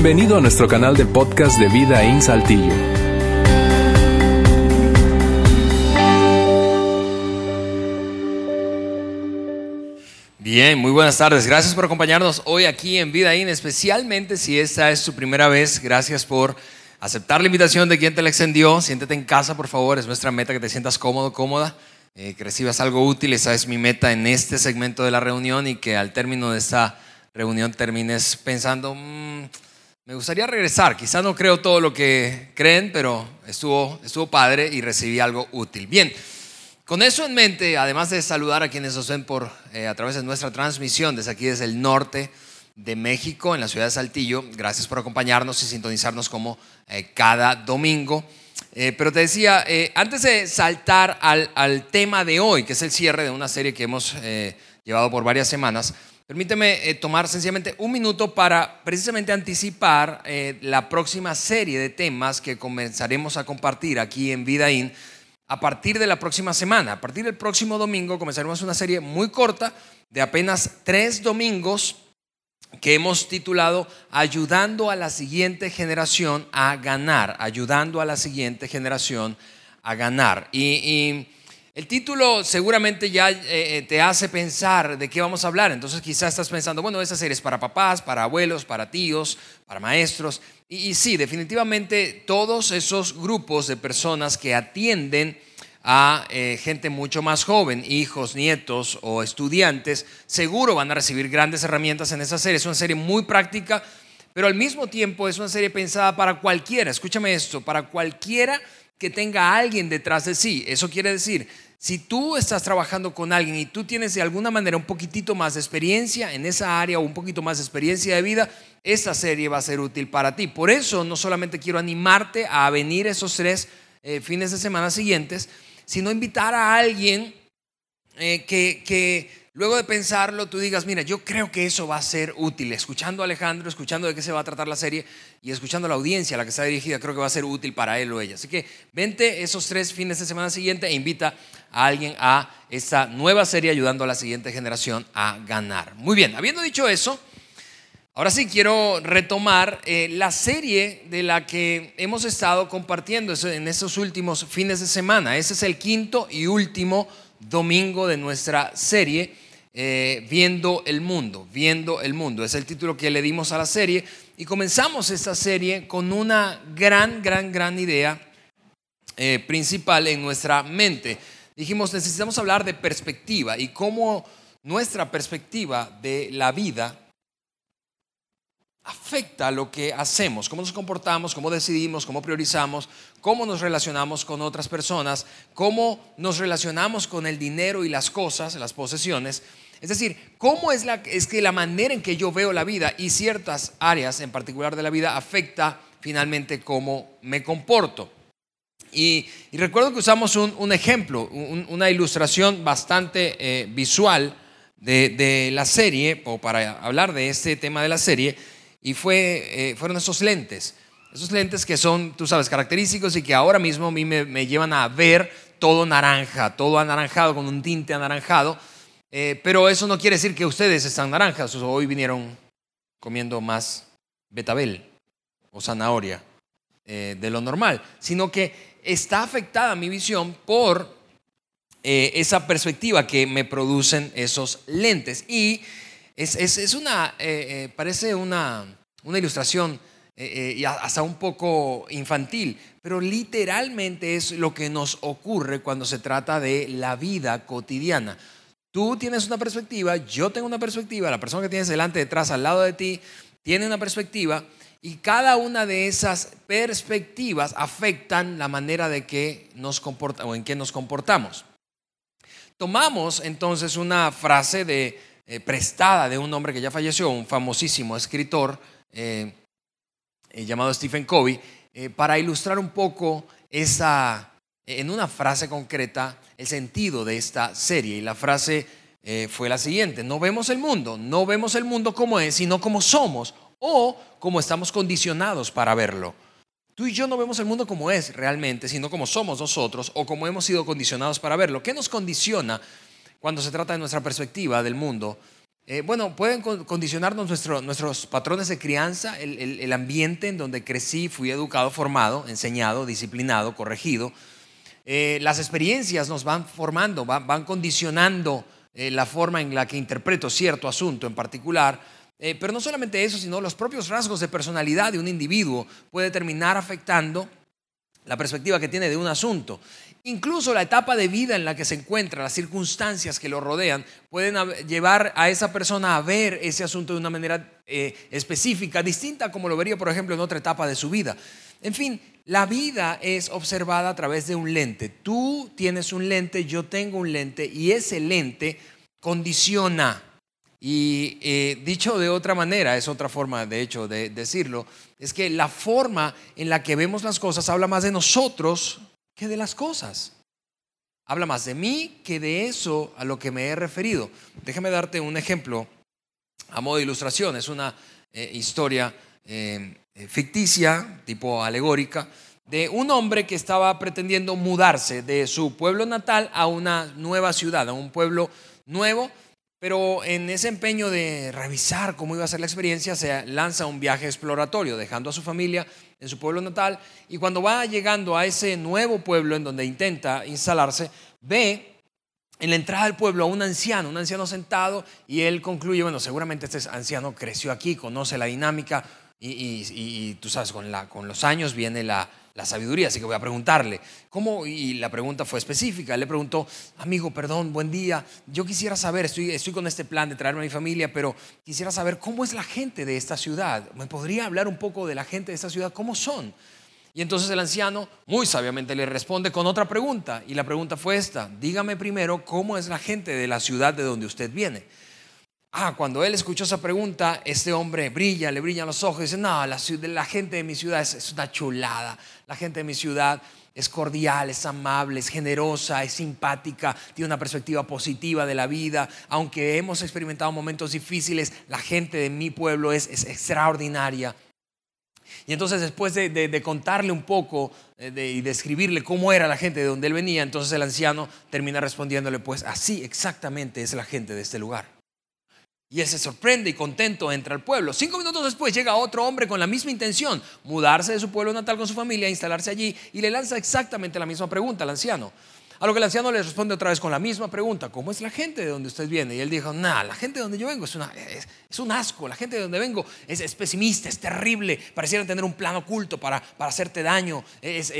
Bienvenido a nuestro canal de podcast de Vida en Saltillo. Bien, muy buenas tardes. Gracias por acompañarnos hoy aquí en Vida In, especialmente si esta es su primera vez. Gracias por aceptar la invitación de quien te la extendió. Siéntete en casa, por favor. Es nuestra meta que te sientas cómodo, cómoda, eh, que recibas algo útil. Esa es mi meta en este segmento de la reunión y que al término de esta reunión termines pensando, mm, me gustaría regresar. Quizá no creo todo lo que creen, pero estuvo, estuvo padre y recibí algo útil. Bien. Con eso en mente, además de saludar a quienes nos ven por, eh, a través de nuestra transmisión desde aquí, desde el norte de México, en la ciudad de Saltillo, gracias por acompañarnos y sintonizarnos como eh, cada domingo. Eh, pero te decía, antes de saltar al, al, tema de hoy, que es el cierre de una serie que hemos llevado por varias semanas, permíteme tomar sencillamente un minuto para precisamente anticipar la próxima serie de temas que comenzaremos a compartir aquí en Vida In a partir de la próxima semana. A partir del próximo domingo comenzaremos una serie muy corta de apenas tres domingos que hemos titulado Ayudando a la siguiente generación a ganar, ayudando a la siguiente generación a ganar. Y, el título seguramente ya eh, eh, te hace pensar de qué vamos a hablar. Entonces quizás estás pensando, bueno, esa serie es para papás, para abuelos, para tíos, para maestros. Y, sí, definitivamente todos esos grupos de personas que atienden a eh, gente mucho más joven, hijos, nietos o estudiantes, seguro van a recibir grandes herramientas en esa serie. Es una serie muy práctica, pero al mismo tiempo es una serie pensada para cualquiera. Escúchame esto, para cualquiera que tenga alguien detrás de sí. Eso quiere decir, si tú estás trabajando con alguien y tú tienes de alguna manera un poquitito más de experiencia en esa área o un poquito más de experiencia de vida, esta serie va a ser útil para ti. Por eso no solamente quiero animarte a venir esos tres eh, fines de semana siguientes, sino invitar a alguien eh, que, que luego de pensarlo tú digas, mira, yo creo que eso va a ser útil. Escuchando a Alejandro, escuchando de qué se va a tratar la serie y escuchando a la audiencia a la que está dirigida, creo que va a ser útil para él o ella. Así que vente esos tres fines de semana siguiente e invita a alguien a esta nueva serie ayudando a la siguiente generación a ganar. Muy bien, habiendo dicho eso, ahora sí quiero retomar eh, la serie de la que hemos estado compartiendo en estos últimos fines de semana. Ese es el quinto y último domingo de nuestra serie eh, viendo el mundo, viendo el mundo. Es el título que le dimos a la serie y comenzamos esta serie con una gran, gran, gran idea eh, principal en nuestra mente. Dijimos, necesitamos hablar de perspectiva y cómo nuestra perspectiva de la vida afecta lo que hacemos, cómo nos comportamos, cómo decidimos, cómo priorizamos, cómo nos relacionamos con otras personas, cómo nos relacionamos con el dinero y las cosas, las posesiones. Es decir, cómo es, la, es que la manera en que yo veo la vida y ciertas áreas en particular de la vida afecta finalmente cómo me comporto. Y, recuerdo que usamos un, ejemplo, una ilustración bastante eh, visual de, la serie, o para hablar de este tema de la serie, y fue, eh, fueron esos lentes. Esos lentes que son, tú sabes, característicos y que ahora mismo a mí me, llevan a ver todo naranja, todo anaranjado, con un tinte anaranjado eh, pero eso no quiere decir que ustedes están naranjas o hoy vinieron comiendo más betabel o zanahoria eh, de lo normal, sino que está afectada mi visión por esa perspectiva que me producen esos lentes. Y es, una, parece una, una ilustración hasta un poco infantil, pero literalmente es lo que nos ocurre cuando se trata de la vida cotidiana. Tú tienes una perspectiva, yo tengo una perspectiva, la persona que tienes delante, detrás, al lado de ti, tiene una perspectiva y cada una de esas perspectivas afectan la manera de que nos comporta, o en que nos comportamos. Tomamos entonces una frase de, eh, prestada de un hombre que ya falleció, un famosísimo escritor eh, eh, llamado Stephen Covey, para ilustrar un poco esa, en una frase concreta, el sentido de esta serie. Y la frase fue la siguiente, no vemos el mundo, no vemos el mundo como es, sino como somos o como estamos condicionados para verlo. Tú y yo no vemos el mundo como es realmente, sino como somos nosotros o como hemos sido condicionados para verlo. ¿Qué nos condiciona cuando se trata de nuestra perspectiva del mundo? eh, bueno, pueden condicionarnos nuestros patrones de crianza, el, ambiente en donde crecí, fui educado, formado, enseñado, disciplinado, corregido. Eh, las experiencias nos van formando, van, condicionando eh, la forma en la que interpreto cierto asunto en particular. pero no solamente eso, sino los propios rasgos de personalidad de un individuo puede terminar afectando la perspectiva que tiene de un asunto. Incluso la etapa de vida en la que se encuentra, las circunstancias que lo rodean, pueden llevar a esa persona a ver ese asunto de una manera eh, específica, distinta como lo vería, por ejemplo, en otra etapa de su vida. En fin, la vida es observada a través de un lente. Tú tienes un lente, yo tengo un lente y ese lente condiciona y eh, dicho de otra manera, es otra forma de hecho de decirlo, es que la forma en la que vemos las cosas habla más de nosotros que de las cosas. Habla más de mí que de eso a lo que me he referido. Déjame darte un ejemplo a modo de ilustración. Es una eh, historia eh, ficticia, tipo alegórica, de un hombre que estaba pretendiendo mudarse de su pueblo natal a una nueva ciudad, a un pueblo nuevo pero en ese empeño de revisar cómo iba a ser la experiencia, se lanza un viaje exploratorio, dejando a su familia en su pueblo natal. Y cuando va llegando a ese nuevo pueblo en donde intenta instalarse, ve en la entrada del pueblo a un anciano, un anciano sentado, y él concluye, bueno, seguramente este anciano creció aquí, conoce la dinámica, y, tú sabes, con, la, con los años viene la, la sabiduría, así que voy a preguntarle. ¿Cómo? Y la pregunta fue específica. Él le preguntó, amigo, perdón, buen día. Yo quisiera saber, estoy, estoy con este plan de traerme a mi familia, pero quisiera saber cómo es la gente de esta ciudad. ¿Me podría hablar un poco de la gente de esta ciudad? ¿Cómo son? Y entonces el anciano muy sabiamente le responde con otra pregunta. Y la pregunta fue esta, dígame primero cómo es la gente de la ciudad de donde usted viene. Ah, cuando él escuchó esa pregunta, este hombre brilla, le brillan los ojos dice, no, la, la gente de mi ciudad es, una chulada. La gente de mi ciudad es cordial, es amable, es generosa, es simpática, tiene una perspectiva positiva de la vida. Aunque hemos experimentado momentos difíciles, la gente de mi pueblo es, extraordinaria. Y entonces después de, contarle un poco eh, y describirle cómo era la gente de donde él venía, entonces el anciano termina respondiéndole, pues así exactamente es la gente de este lugar. Y él se sorprende y contento entra al pueblo. Cinco minutos después llega otro hombre con la misma intención, mudarse de su pueblo natal con su familia, instalarse allí, y le lanza exactamente la misma pregunta al anciano. A lo que el anciano le responde otra vez con la misma pregunta, ¿cómo es la gente de donde usted viene? Y él dijo, nada, la gente de donde yo vengo es, una, es, un asco, la gente de donde vengo es, pesimista, es terrible, pareciera tener un plan oculto para, para hacerte daño, es,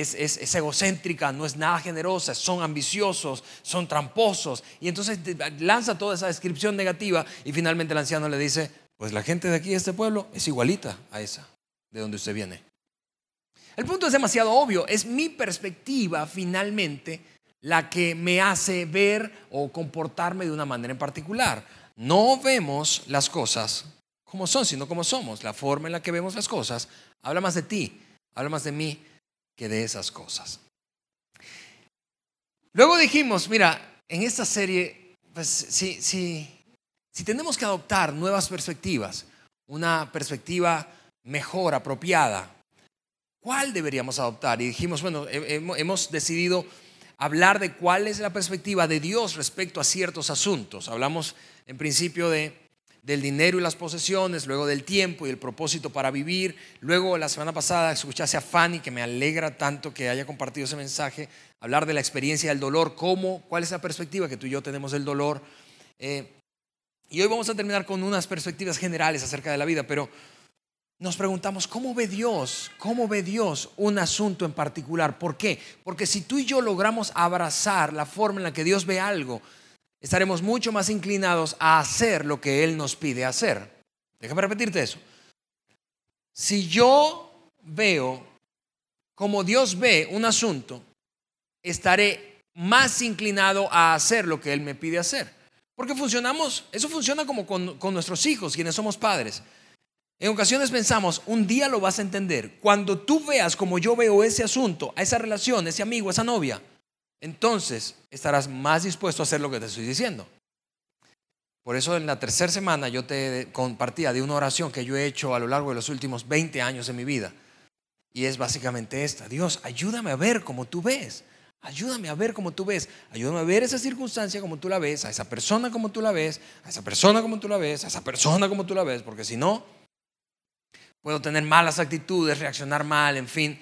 egocéntrica, no es nada generosa, son ambiciosos, son tramposos. Y entonces lanza toda esa descripción negativa y finalmente el anciano le dice, pues la gente de aquí, de este pueblo, es igualita a esa de donde usted viene. El punto es demasiado obvio, es mi perspectiva finalmente la que me hace ver o comportarme de una manera en particular. No vemos las cosas como son, sino como somos. La forma en la que vemos las cosas habla más de ti, habla más de mí que de esas cosas. Luego dijimos, mira, en esta serie, pues si, si, si tenemos que adoptar nuevas perspectivas, una perspectiva mejor, apropiada, ¿cuál deberíamos adoptar? Y dijimos, bueno, hemos decidido hablar de cuál es la perspectiva de Dios respecto a ciertos asuntos. Hablamos en principio de, del dinero y las posesiones, luego del tiempo y el propósito para vivir. Luego la semana pasada escuchaste a Fanny, que me alegra tanto que haya compartido ese mensaje, hablar de la experiencia del dolor, cómo, cuál es la perspectiva que tú y yo tenemos del dolor. Eh, y hoy vamos a terminar con unas perspectivas generales acerca de la vida, pero nos preguntamos, ¿cómo ve Dios? ¿Cómo ve Dios un asunto en particular? ¿Por qué? Porque si tú y yo logramos abrazar la forma en la que Dios ve algo, estaremos mucho más inclinados a hacer lo que Él nos pide hacer. Déjame repetirte eso. Si yo veo como Dios ve un asunto, estaré más inclinado a hacer lo que Él me pide hacer. Porque funcionamos, eso funciona como con, con nuestros hijos, quienes somos padres. En ocasiones pensamos, un día lo vas a entender. Cuando tú veas como yo veo ese asunto, a esa relación, ese amigo, esa novia, entonces estarás más dispuesto a hacer lo que te estoy diciendo. Por eso en la tercera semana yo te compartía de una oración que yo he hecho a lo largo de los últimos 20 años de mi vida. Y es básicamente esta. Dios, ayúdame a ver como tú ves. Ayúdame a ver como tú ves. Ayúdame a ver esa circunstancia como tú la ves, a esa persona como tú la ves, a esa persona como tú la ves, a esa persona como tú la ves, porque si no, puedo tener malas actitudes, reaccionar mal, en fin.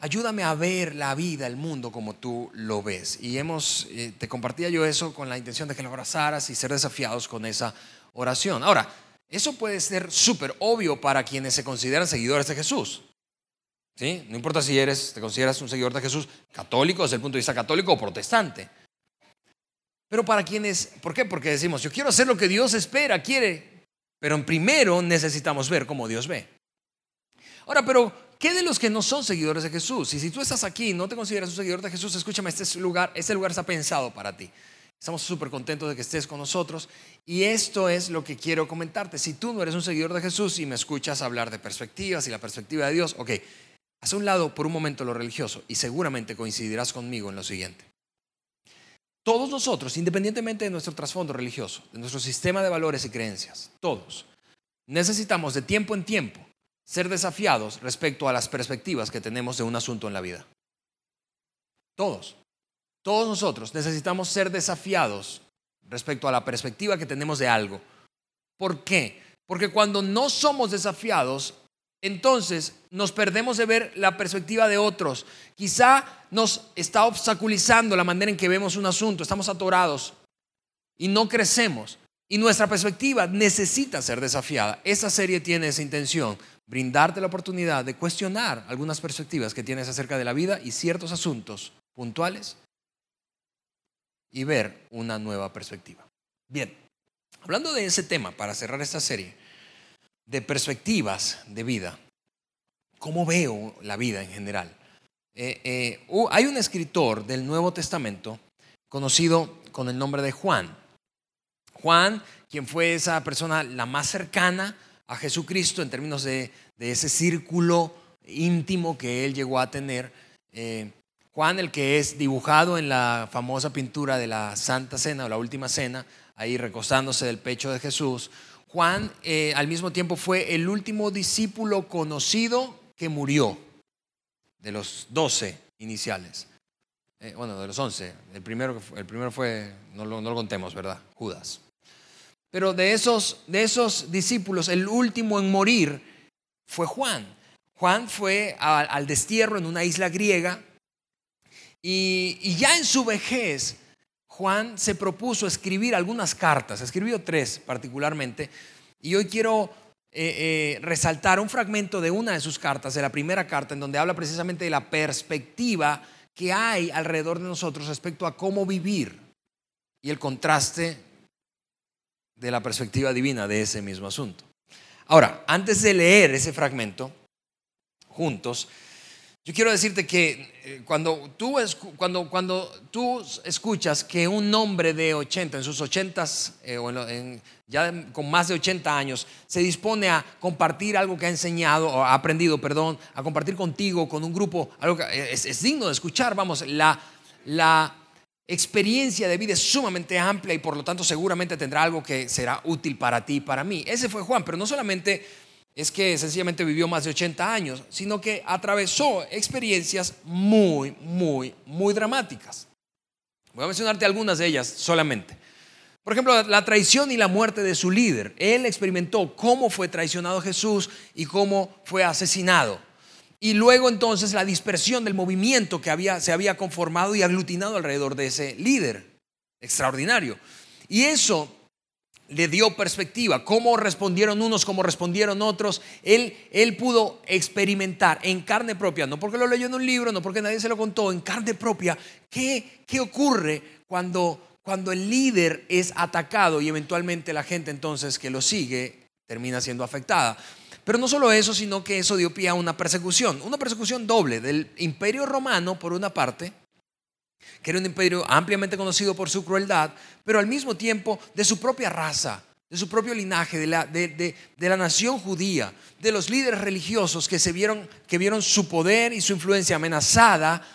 Ayúdame a ver la vida, el mundo como tú lo ves. Y hemos, eh, te compartía yo eso con la intención de que lo abrazaras y ser desafiados con esa oración. Ahora, eso puede ser súper obvio para quienes se consideran seguidores de Jesús. ¿Sí? No importa si eres, te consideras un seguidor de Jesús católico desde el punto de vista católico o protestante. Pero para quienes, ¿por qué? Porque decimos, yo quiero hacer lo que Dios espera, quiere, pero primero necesitamos ver cómo Dios ve. Ahora, pero ¿qué de los que no son seguidores de Jesús? Y si tú estás aquí y no te consideras un seguidor de Jesús, escúchame, este lugar, este lugar está pensado para ti. Estamos súper contentos de que estés con nosotros y esto es lo que quiero comentarte. Si tú no eres un seguidor de Jesús y me escuchas hablar de perspectivas y la perspectiva de Dios, ok, haz un lado por un momento lo religioso y seguramente coincidirás conmigo en lo siguiente. Todos nosotros, independientemente de nuestro trasfondo religioso, de nuestro sistema de valores y creencias, todos necesitamos de tiempo en tiempo ser desafiados respecto a las perspectivas que tenemos de un asunto en la vida. Todos. Todos nosotros necesitamos ser desafiados respecto a la perspectiva que tenemos de algo. ¿Por qué? Porque cuando no somos desafiados, entonces nos perdemos de ver la perspectiva de otros. Quizá nos está obstaculizando la manera en que vemos un asunto, estamos atorados y no crecemos. Y nuestra perspectiva necesita ser desafiada. Esta serie tiene esa intención, brindarte la oportunidad de cuestionar algunas perspectivas que tienes acerca de la vida y ciertos asuntos puntuales y ver una nueva perspectiva. Bien, hablando de ese tema, para cerrar esta serie, de perspectivas de vida, ¿cómo veo la vida en general? Eh, eh, hay un escritor del Nuevo Testamento conocido con el nombre de Juan. Juan, quien fue esa persona la más cercana a Jesucristo en términos de, ese círculo íntimo que él llegó a tener. Eh, Juan, el que es dibujado en la famosa pintura de la Santa Cena o la Última Cena, ahí recostándose del pecho de Jesús. Juan eh, al mismo tiempo fue el último discípulo conocido que murió, de los doce iniciales. Eh, bueno, de los once. El primero, el primero fue, no lo, no lo contemos, ¿verdad? Judas. Pero de esos, de esos discípulos, el último en morir fue Juan. Juan fue al destierro en una isla griega y, ya en su vejez, Juan se propuso escribir algunas cartas, escribió tres particularmente, y hoy quiero eh, eh, resaltar un fragmento de una de sus cartas, de la primera carta, en donde habla precisamente de la perspectiva que hay alrededor de nosotros respecto a cómo vivir y el contraste de la perspectiva divina de ese mismo asunto. Ahora, antes de leer ese fragmento juntos, yo quiero decirte que eh, cuando tú, cuando, cuando tú escuchas que un hombre de 80, en sus 80, eh, o ya con más de 80 años, se dispone a compartir algo que ha enseñado, o ha aprendido, perdón, a compartir contigo, con un grupo, algo eh, es, digno de escuchar, vamos, la, la experiencia de vida es sumamente amplia y por lo tanto seguramente tendrá algo que será útil para ti y para mí. Ese fue Juan, pero no solamente es que sencillamente vivió más de 80 años, sino que atravesó experiencias muy, muy, muy dramáticas. Voy a mencionarte algunas de ellas solamente. Por ejemplo, la traición y la muerte de su líder. Él experimentó cómo fue traicionado Jesús y cómo fue asesinado. Y luego entonces la dispersión del movimiento que había, se había conformado y aglutinado alrededor de ese líder. Extraordinario. Y eso le dio perspectiva, cómo respondieron unos, cómo respondieron otros. Él, él pudo experimentar en carne propia, no porque lo leyó en un libro, no porque nadie se lo contó, en carne propia, qué, qué ocurre cuando, cuando el líder es atacado y eventualmente la gente entonces que lo sigue termina siendo afectada. Pero no solo eso, sino que eso dio pie a una persecución, una persecución doble del imperio romano por una parte, que era un imperio ampliamente conocido por su crueldad, pero al mismo tiempo de su propia raza, de su propio linaje, de la, de, la nación judía, de los líderes religiosos que, se vieron, que vieron su poder y su influencia amenazada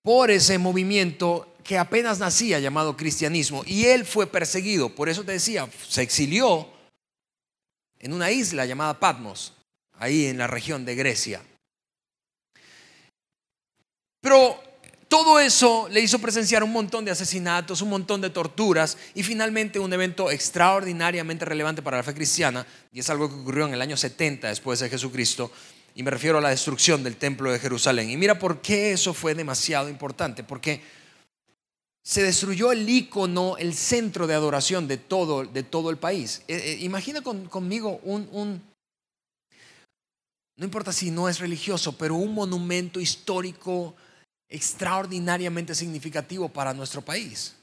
por ese movimiento que apenas nacía llamado cristianismo. Y él fue perseguido, por eso te decía, se exilió en una isla llamada Patmos, ahí en la región de Grecia. Pero todo eso le hizo presenciar un montón de asesinatos, un montón de torturas y finalmente un evento extraordinariamente relevante para la fe cristiana, y es algo que ocurrió en el año 70 después de Jesucristo, y me refiero a la destrucción del templo de Jerusalén. Y mira por qué eso fue demasiado importante, porque se destruyó el icono, el centro de adoración de todo, de todo el país. Eh, eh, imagina conmigo un, un, no importa si no es religioso, pero un monumento histórico extraordinariamente significativo para nuestro país.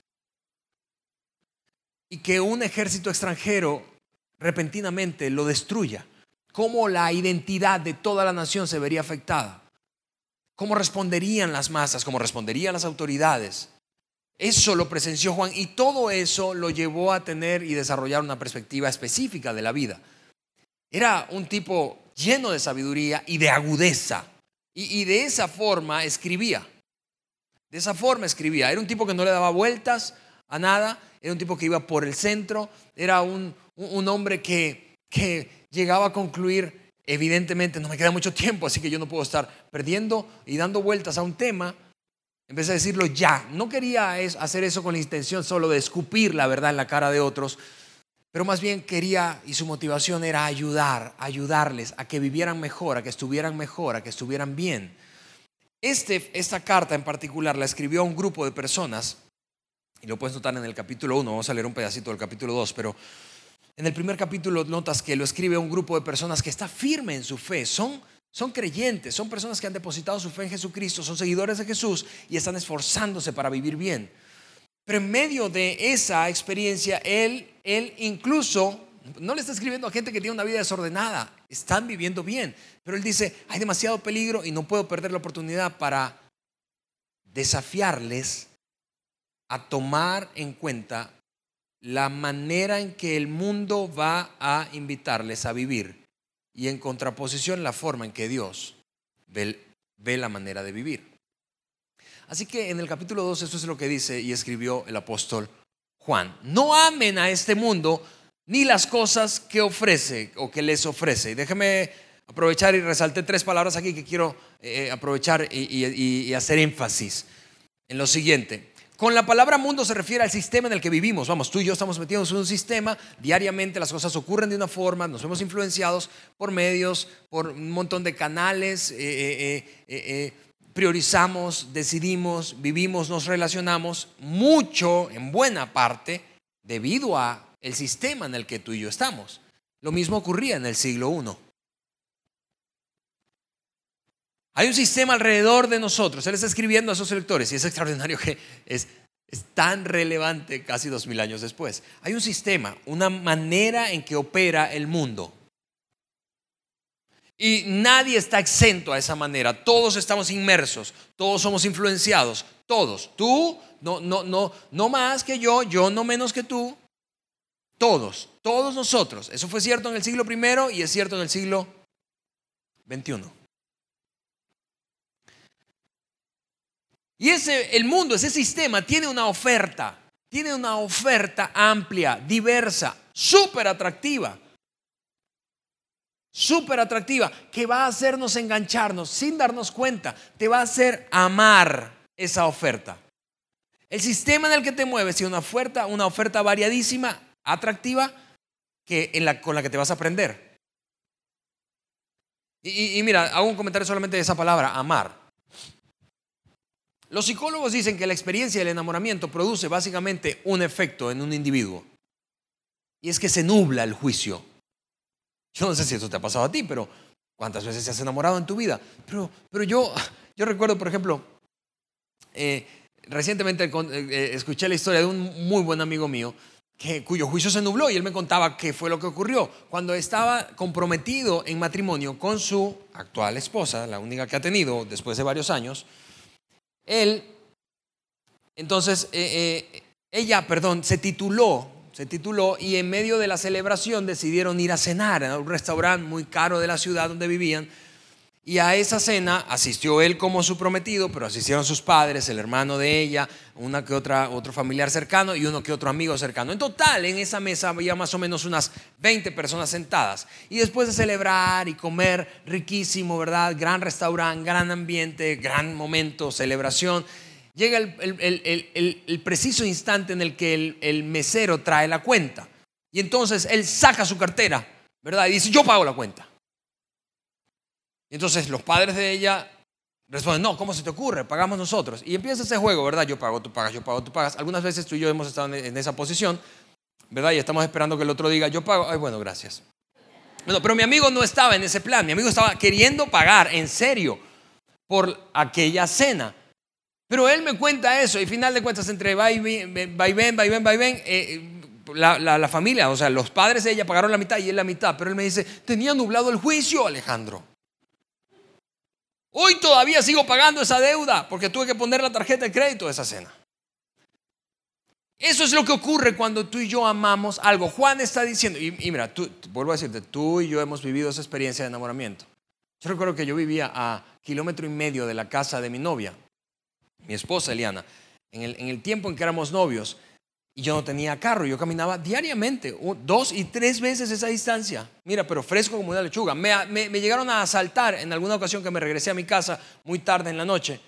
Y que un ejército extranjero repentinamente lo destruya. ¿Cómo la identidad de toda la nación se vería afectada? ¿Cómo responderían las masas? ¿Cómo responderían las autoridades? Eso lo presenció Juan y todo eso lo llevó a tener y desarrollar una perspectiva específica de la vida. Era un tipo lleno de sabiduría y de agudeza. Y, de esa forma escribía. De esa forma escribía. Era un tipo que no le daba vueltas a nada, era un tipo que iba por el centro, era un, hombre que, que llegaba a concluir, evidentemente, no me queda mucho tiempo, así que yo no puedo estar perdiendo y dando vueltas a un tema. Empecé a decirlo ya. No quería hacer eso con la intención solo de escupir la verdad en la cara de otros, pero más bien quería y su motivación era ayudar, ayudarles a que vivieran mejor, a que estuvieran mejor, a que estuvieran bien. Este, esta carta en particular la escribió a un grupo de personas, y lo puedes notar en el capítulo 1, vamos a leer un pedacito del capítulo 2, pero en el primer capítulo notas que lo escribe a un grupo de personas que está firme en su fe, son, son creyentes, son personas que han depositado su fe en Jesucristo, son seguidores de Jesús y están esforzándose para vivir bien. Pero en medio de esa experiencia, él, él incluso no le está escribiendo a gente que tiene una vida desordenada, están viviendo bien. Pero él dice, hay demasiado peligro y no puedo perder la oportunidad para desafiarles a tomar en cuenta la manera en que el mundo va a invitarles a vivir y en contraposición la forma en que Dios ve, la manera de vivir. Así que en el capítulo 2 esto es lo que dice y escribió el apóstol Juan. No amen a este mundo ni las cosas que ofrece o que les ofrece. Y déjeme aprovechar y resalté tres palabras aquí que quiero eh, aprovechar y, hacer énfasis en lo siguiente. Con la palabra mundo se refiere al sistema en el que vivimos. Vamos, tú y yo estamos metidos en un sistema, diariamente las cosas ocurren de una forma, nos vemos influenciados por medios, por un montón de canales, eh, eh, priorizamos, decidimos, vivimos, nos relacionamos, mucho, en buena parte, debido a el sistema en el que tú y yo estamos. Lo mismo ocurría en el siglo I. Hay un sistema alrededor de nosotros. Él está escribiendo a esos lectores y es extraordinario que es, es tan relevante casi dos mil años después. Hay un sistema, una manera en que opera el mundo. Y nadie está exento a esa manera. Todos estamos inmersos, todos somos influenciados, todos. Tú no no no no más que yo, yo no menos que tú. Todos, todos nosotros. Eso fue cierto en el siglo I y es cierto en el siglo XXI. Y ese, el mundo, ese sistema tiene una oferta, tiene una oferta amplia, diversa, súper atractiva. Súper atractiva, que va a hacernos engancharnos sin darnos cuenta, te va a hacer amar esa oferta. El sistema en el que te mueves tiene una oferta, una oferta variadísima, atractiva que en la, con la que te vas a aprender. Y, mira, hago un comentario solamente de esa palabra, amar. Los psicólogos dicen que la experiencia del enamoramiento produce básicamente un efecto en un individuo. Y es que se nubla el juicio. Yo no sé si eso te ha pasado a ti, pero ¿cuántas veces te has enamorado en tu vida? Pero, pero yo, yo recuerdo, por ejemplo, eh, recientemente eh, eh, escuché la historia de un muy buen amigo mío cuyo juicio se nubló y él me contaba qué fue lo que ocurrió. Cuando estaba comprometido en matrimonio con su actual esposa, la única que ha tenido después de varios años, él, entonces, eh, eh, ella, perdón, se tituló, se tituló y en medio de la celebración decidieron ir a cenar a un restaurante muy caro de la ciudad donde vivían y a esa cena asistió él como su prometido, pero asistieron sus padres, el hermano de ella, una que otra, otro familiar cercano y uno que otro amigo cercano. En total, en esa mesa había más o menos unas 20 personas sentadas. Y después de celebrar y comer riquísimo, ¿verdad? Gran restaurante, gran ambiente, gran momento, celebración. llega el, preciso instante en el que el, mesero trae la cuenta. Y entonces él saca su cartera, ¿verdad? Y dice, yo pago la cuenta. Y entonces los padres de ella responden, no, ¿cómo se te ocurre? Pagamos nosotros. Y empieza ese juego, ¿verdad? Yo pago, tú pagas, yo pago, tú pagas. Algunas veces tú y yo hemos estado en esa posición, ¿verdad? Y estamos esperando que el otro diga, yo pago. Ay, bueno, gracias. Bueno, pero mi amigo no estaba en ese plan. Mi amigo estaba queriendo pagar en serio por aquella cena. Pero él me cuenta eso y final de cuentas entre va y ven, va y ven, va y ven, va y ven, eh, la, la, familia, o sea, los padres de ella pagaron la mitad y él la mitad. Pero él me dice, tenía nublado el juicio, Alejandro. Hoy todavía sigo pagando esa deuda porque tuve que poner la tarjeta de crédito de esa cena. Eso es lo que ocurre cuando tú y yo amamos algo. Juan está diciendo, y, mira, tú, vuelvo a decirte, tú y yo hemos vivido esa experiencia de enamoramiento. Yo recuerdo que yo vivía a kilómetro y medio de la casa de mi novia mi esposa Eliana, en el, tiempo en que éramos novios, y yo no tenía carro, yo caminaba diariamente, dos y tres veces esa distancia. Mira, pero fresco como una lechuga. Me, me, llegaron a asaltar en alguna ocasión que me regresé a mi casa muy tarde en la noche.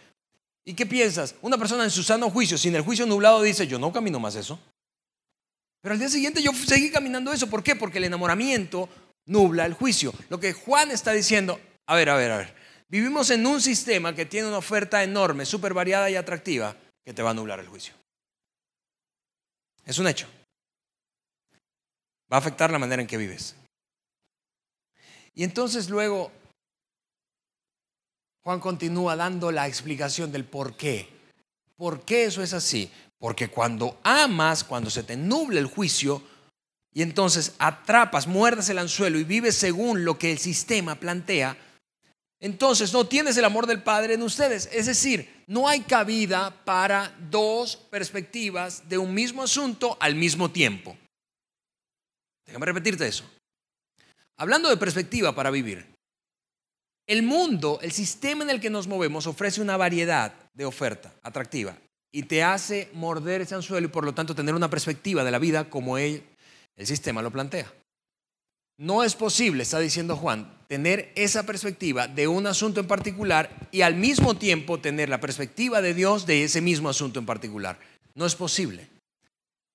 ¿Y qué piensas? Una persona en su sano juicio, sin el juicio nublado, dice, yo no camino más eso. Pero al día siguiente yo seguí caminando eso. ¿Por qué? Porque el enamoramiento nubla el juicio. Lo que Juan está diciendo, a ver, a ver, a ver. Vivimos en un sistema que tiene una oferta enorme, súper variada y atractiva, que te va a nublar el juicio. Es un hecho. Va a afectar la manera en que vives. Y entonces luego Juan continúa dando la explicación del por qué. ¿Por qué eso es así? Porque cuando amas, cuando se te nuble el juicio, y entonces atrapas, muerdas el anzuelo y vives según lo que el sistema plantea, entonces no tienes el amor del Padre en ustedes. Es decir, no hay cabida para dos perspectivas de un mismo asunto al mismo tiempo. Déjame repetirte eso. Hablando de perspectiva para vivir, el mundo, el sistema en el que nos movemos ofrece una variedad de oferta atractiva y te hace morder ese anzuelo y por lo tanto tener una perspectiva de la vida como el sistema lo plantea. No es posible, está diciendo Juan, tener esa perspectiva de un asunto en particular y al mismo tiempo tener la perspectiva de Dios de ese mismo asunto en particular. No es posible.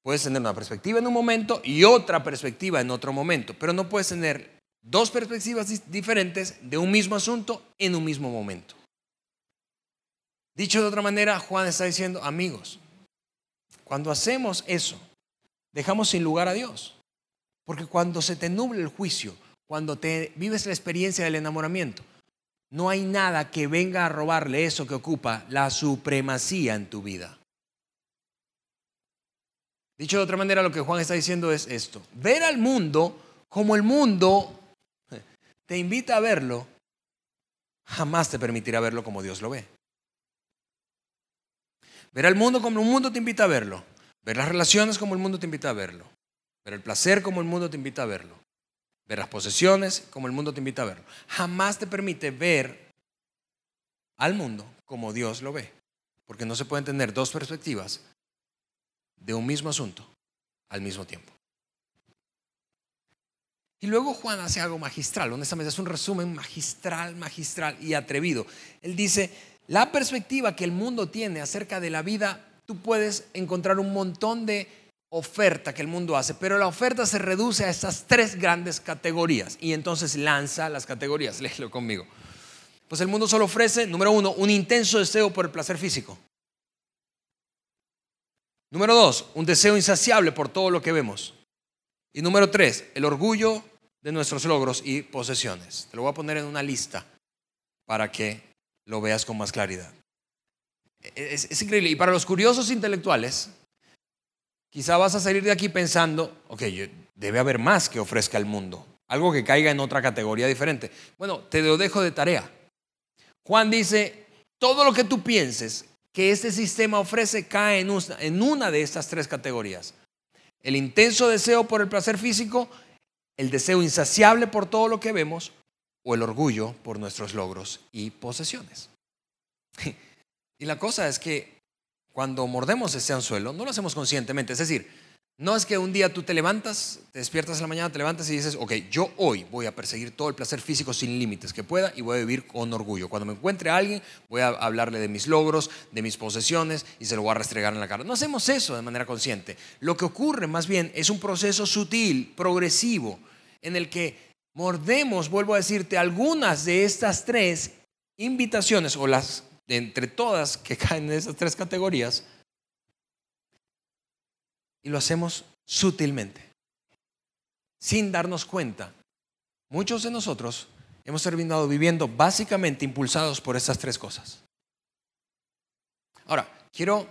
Puedes tener una perspectiva en un momento y otra perspectiva en otro momento, pero no puedes tener dos perspectivas diferentes de un mismo asunto en un mismo momento. Dicho de otra manera, Juan está diciendo, amigos, cuando hacemos eso, dejamos sin lugar a Dios. Porque cuando se te nuble el juicio, cuando te vives la experiencia del enamoramiento, no hay nada que venga a robarle eso que ocupa la supremacía en tu vida. Dicho de otra manera, lo que Juan está diciendo es esto. Ver al mundo como el mundo te invita a verlo, jamás te permitirá verlo como Dios lo ve. Ver al mundo como el mundo te invita a verlo. Ver las relaciones como el mundo te invita a verlo. Ver el placer como el mundo te invita a verlo. Ver las posesiones como el mundo te invita a verlo. Jamás te permite ver al mundo como Dios lo ve. Porque no se pueden tener dos perspectivas de un mismo asunto al mismo tiempo. Y luego Juan hace algo magistral, honestamente es un resumen magistral, magistral y atrevido. Él dice, la perspectiva que el mundo tiene acerca de la vida, tú puedes encontrar un montón de oferta que el mundo hace, pero la oferta se reduce a estas tres grandes categorías y entonces lanza las categorías, léelo conmigo. Pues el mundo solo ofrece, número uno, un intenso deseo por el placer físico. Número dos, un deseo insaciable por todo lo que vemos. Y número tres, el orgullo de nuestros logros y posesiones. Te lo voy a poner en una lista para que lo veas con más claridad. Es, es increíble. Y para los curiosos intelectuales, Quizá vas a salir de aquí pensando, ok, debe haber más que ofrezca el mundo, algo que caiga en otra categoría diferente. Bueno, te lo dejo de tarea. Juan dice, todo lo que tú pienses que este sistema ofrece cae en una, en una de estas tres categorías. El intenso deseo por el placer físico, el deseo insaciable por todo lo que vemos o el orgullo por nuestros logros y posesiones. Y la cosa es que cuando mordemos ese anzuelo, no lo hacemos conscientemente. Es decir, No es que un día tú te levantas, te despiertas en la mañana, te levantas y dices, ok, yo hoy voy a perseguir todo el placer físico sin límites que pueda y voy a vivir con orgullo. Cuando me encuentre a alguien, voy a hablarle de mis logros, de mis posesiones y se lo voy a restregar en la cara. No hacemos eso de manera consciente. Lo que ocurre más bien es un proceso sutil, progresivo, en el que mordemos, vuelvo a decirte, algunas de estas tres invitaciones o las entre todas que caen en esas tres categorías y lo hacemos sutilmente, sin darnos cuenta. Muchos de nosotros hemos terminado viviendo básicamente impulsados por estas tres cosas. Ahora, quiero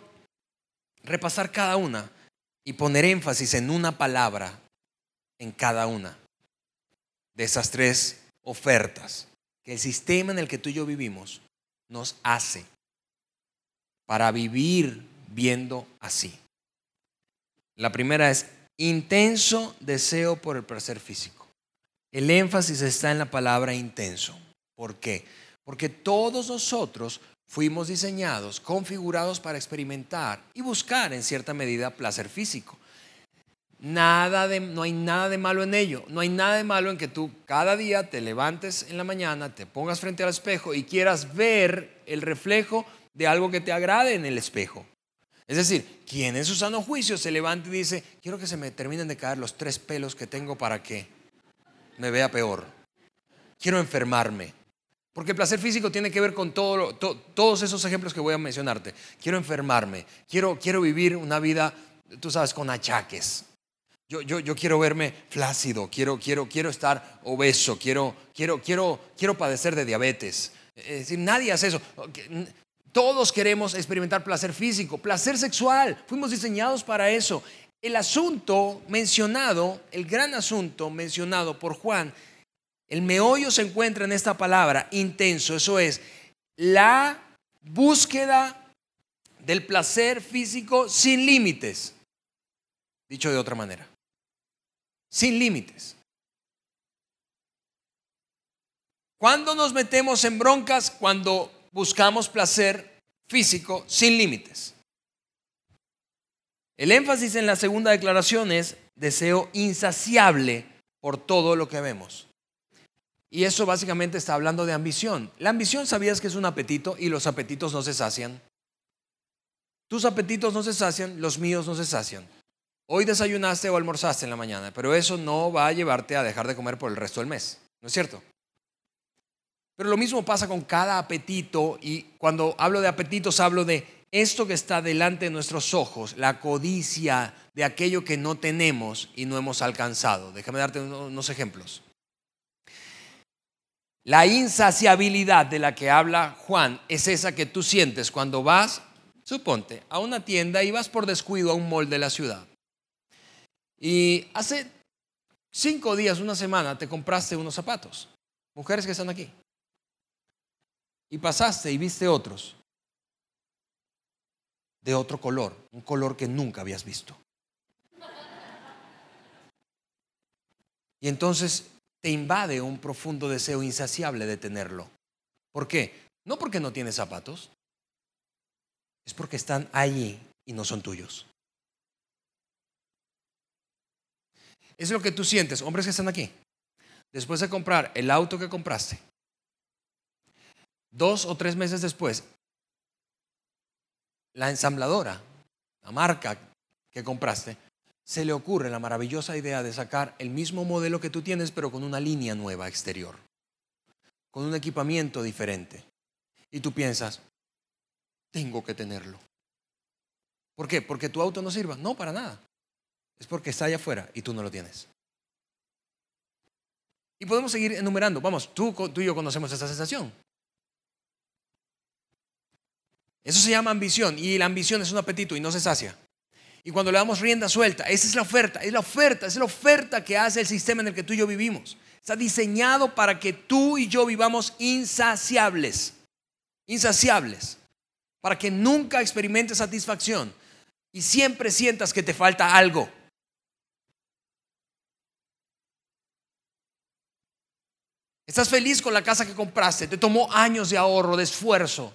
repasar cada una y poner énfasis en una palabra en cada una de esas tres ofertas que el sistema en el que tú y yo vivimos nos hace para vivir viendo así. La primera es intenso deseo por el placer físico. El énfasis está en la palabra intenso. ¿Por qué? Porque todos nosotros fuimos diseñados, configurados para experimentar y buscar en cierta medida placer físico. Nada de, no hay nada de malo en ello. No hay nada de malo en que tú cada día te levantes en la mañana, te pongas frente al espejo y quieras ver el reflejo de algo que te agrade en el espejo. Es decir, quien en su sano juicio se levanta y dice, quiero que se me terminen de caer los tres pelos que tengo para que me vea peor. Quiero enfermarme. Porque el placer físico tiene que ver con todos esos ejemplos que voy a mencionarte. Quiero enfermarme, quiero, quiero vivir una vida, tú sabes, con achaques. Yo, yo, yo quiero verme flácido, quiero, quiero, quiero estar obeso, quiero, quiero, quiero, quiero padecer de diabetes. Es decir, nadie hace eso. Todos queremos experimentar placer físico, placer sexual. Fuimos diseñados para eso. El asunto mencionado, el gran asunto mencionado por Juan, el meollo se encuentra en esta palabra, intenso. Eso es la búsqueda del placer físico sin límites. Dicho de otra manera, sin límites. Cuando nos metemos en broncas? Cuando buscamos placer físico sin límites. El énfasis en la segunda declaración es deseo insaciable por todo lo que vemos. Y eso básicamente está hablando de ambición. La ambición sabías que es un apetito y los apetitos no se sacian. Tus apetitos no se sacian, los míos no se sacian. Hoy desayunaste o almorzaste en la mañana, pero eso no va a llevarte a dejar de comer por el resto del mes. ¿No es cierto? Pero lo mismo pasa con cada apetito y cuando hablo de apetitos hablo de esto que está delante de nuestros ojos, la codicia de aquello que no tenemos y no hemos alcanzado. Déjame darte unos ejemplos. La insaciabilidad de la que habla Juan es esa que tú sientes cuando vas, suponte, a una tienda y vas por descuido a un mall de la ciudad. Y hace cinco días, una semana, te compraste unos zapatos. Mujeres que están aquí y pasaste y viste otros de otro color, un color que nunca habías visto. Y entonces te invade un profundo deseo insaciable de tenerlo. ¿Por qué? No porque no tienes zapatos, es porque están allí y no son tuyos. Es lo que tú sientes, hombres que están aquí. Después de comprar el auto que compraste, Dos o tres meses después, la ensambladora, la marca que compraste, se le ocurre la maravillosa idea de sacar el mismo modelo que tú tienes, pero con una línea nueva exterior, con un equipamiento diferente. Y tú piensas, tengo que tenerlo. ¿Por qué? ¿Porque tu auto no sirva? No, para nada. Es porque está allá afuera y tú no lo tienes. Y podemos seguir enumerando. Vamos, tú, tú y yo conocemos esta sensación. Eso se llama ambición y la ambición es un apetito y no se sacia. Y cuando le damos rienda suelta, esa es la oferta, es la oferta, es la oferta que hace el sistema en el que tú y yo vivimos. Está diseñado para que tú y yo vivamos insaciables, insaciables, para que nunca experimentes satisfacción y siempre sientas que te falta algo. Estás feliz con la casa que compraste, te tomó años de ahorro, de esfuerzo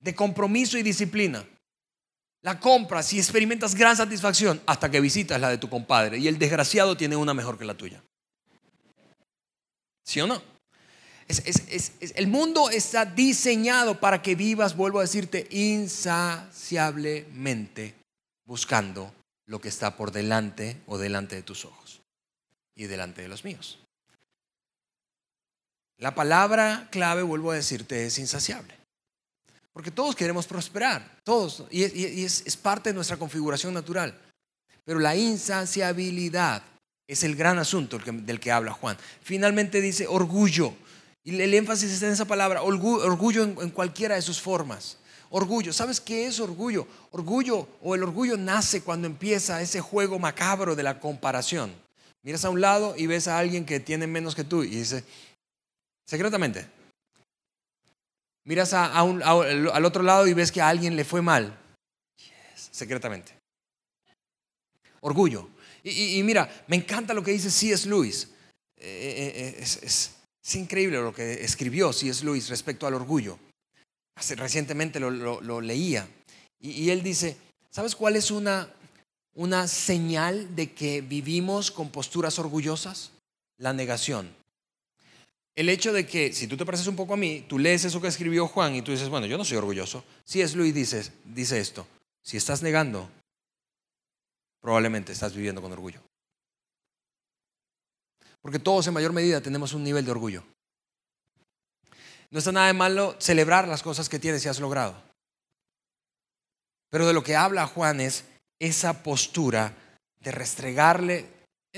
de compromiso y disciplina. la compras y experimentas gran satisfacción hasta que visitas la de tu compadre y el desgraciado tiene una mejor que la tuya. ¿Sí o no? el mundo está diseñado para que vivas, vuelvo a decirte, insaciablemente buscando lo que está por delante o delante de tus ojos y delante de los míos. La palabra clave, vuelvo a decirte, es insaciable. Porque todos queremos prosperar, todos, y, es, parte de nuestra configuración natural. Pero la insaciabilidad es el gran asunto del que habla Juan. Finalmente dice orgullo. Y el énfasis está en esa palabra, orgullo, en, cualquiera de sus formas. Orgullo, ¿sabes qué es orgullo? Orgullo o el orgullo nace cuando empieza ese juego macabro de la comparación. Miras a un lado y ves a alguien que tiene menos que tú y dice, secretamente, miras al otro lado y ves que a alguien le fue mal, secretamente. Orgullo. Y, mira, me encanta lo que dice C.S. Lewis. Eh, eh, eh, es, es increíble lo que escribió C.S. Lewis respecto al orgullo. Recientemente lo, leía. Y, él dice, ¿sabes cuál es una, una señal de que vivimos con posturas orgullosas? La negación. El hecho de que, si tú te pareces un poco a mí, tú lees eso que escribió Juan y tú dices, bueno, yo no soy orgulloso. C.S. Lewis dice, dice esto, si estás negando, probablemente estás viviendo con orgullo. Porque todos en mayor medida tenemos un nivel de orgullo. No está nada de malo celebrar las cosas que tienes y has logrado. Pero de lo que habla Juan es esa postura de restregarle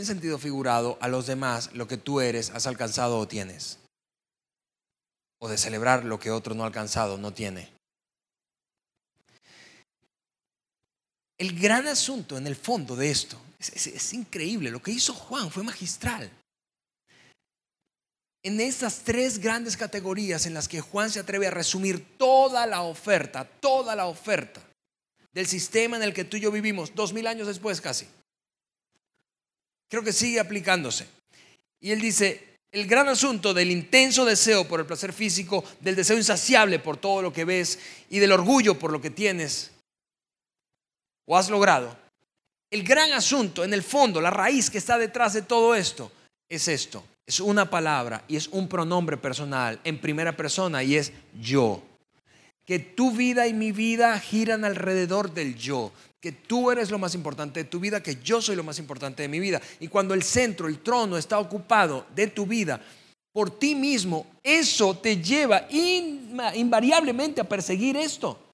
en sentido figurado a los demás lo que tú eres, has alcanzado o tienes. O de celebrar lo que otro no ha alcanzado, no tiene. El gran asunto en el fondo de esto es, es increíble. Lo que hizo Juan fue magistral en estas tres grandes categorías en las que Juan se atreve a resumir toda la oferta, toda la oferta del sistema en el que tú y yo vivimos, dos mil años después casi. Creo que sigue aplicándose. Y él dice, el gran asunto del intenso deseo por el placer físico, del deseo insaciable por todo lo que ves y del orgullo por lo que tienes o has logrado. El gran asunto, en el fondo, la raíz que está detrás de todo esto, es esto es una palabra y es un pronombre personal en primera persona y es yo. Que tu vida y mi vida giran alrededor del yo. Que tú eres lo más importante de tu vida, que yo soy lo más importante de mi vida. Y cuando el centro, el trono está ocupado de tu vida por ti mismo, eso te lleva invariablemente a perseguir esto.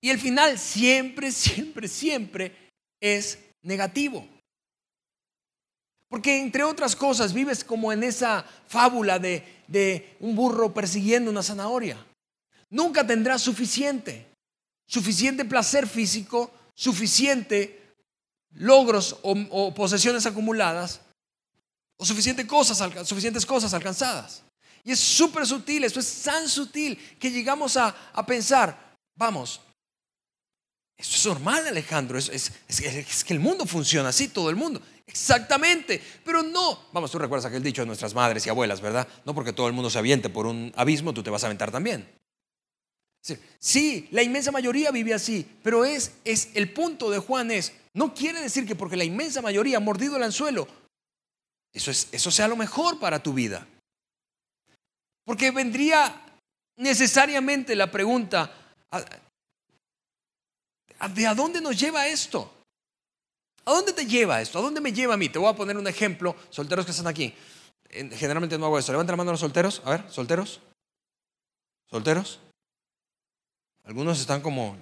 Y el final siempre, siempre, siempre es negativo. Porque entre otras cosas vives como en esa fábula de, un burro persiguiendo una zanahoria. Nunca tendrás suficiente. Suficiente placer físico, suficiente logros o, posesiones acumuladas, o suficientes cosas, suficientes cosas alcanzadas. Y es súper sutil, eso es tan sutil que llegamos a, pensar, vamos, eso es normal Alejandro, es que el mundo funciona así, todo el mundo. Exactamente, pero no. Vamos, tú recuerdas aquel dicho de nuestras madres y abuelas, ¿verdad? No porque todo el mundo se aviente por un abismo, tú te vas a aventar también. Sí, la inmensa mayoría vive así, pero es, es el punto de Juan es, no quiere decir que porque la inmensa mayoría ha mordido el anzuelo, eso, es, eso sea lo mejor para tu vida. Porque vendría necesariamente la pregunta, ¿de a dónde nos lleva esto? ¿A dónde te lleva esto? ¿A dónde me lleva a mí? Te voy a poner un ejemplo, solteros que están aquí. Generalmente no hago eso. Levanta la mano a los solteros. A ver, solteros. ¿Solteros? Algunos están como...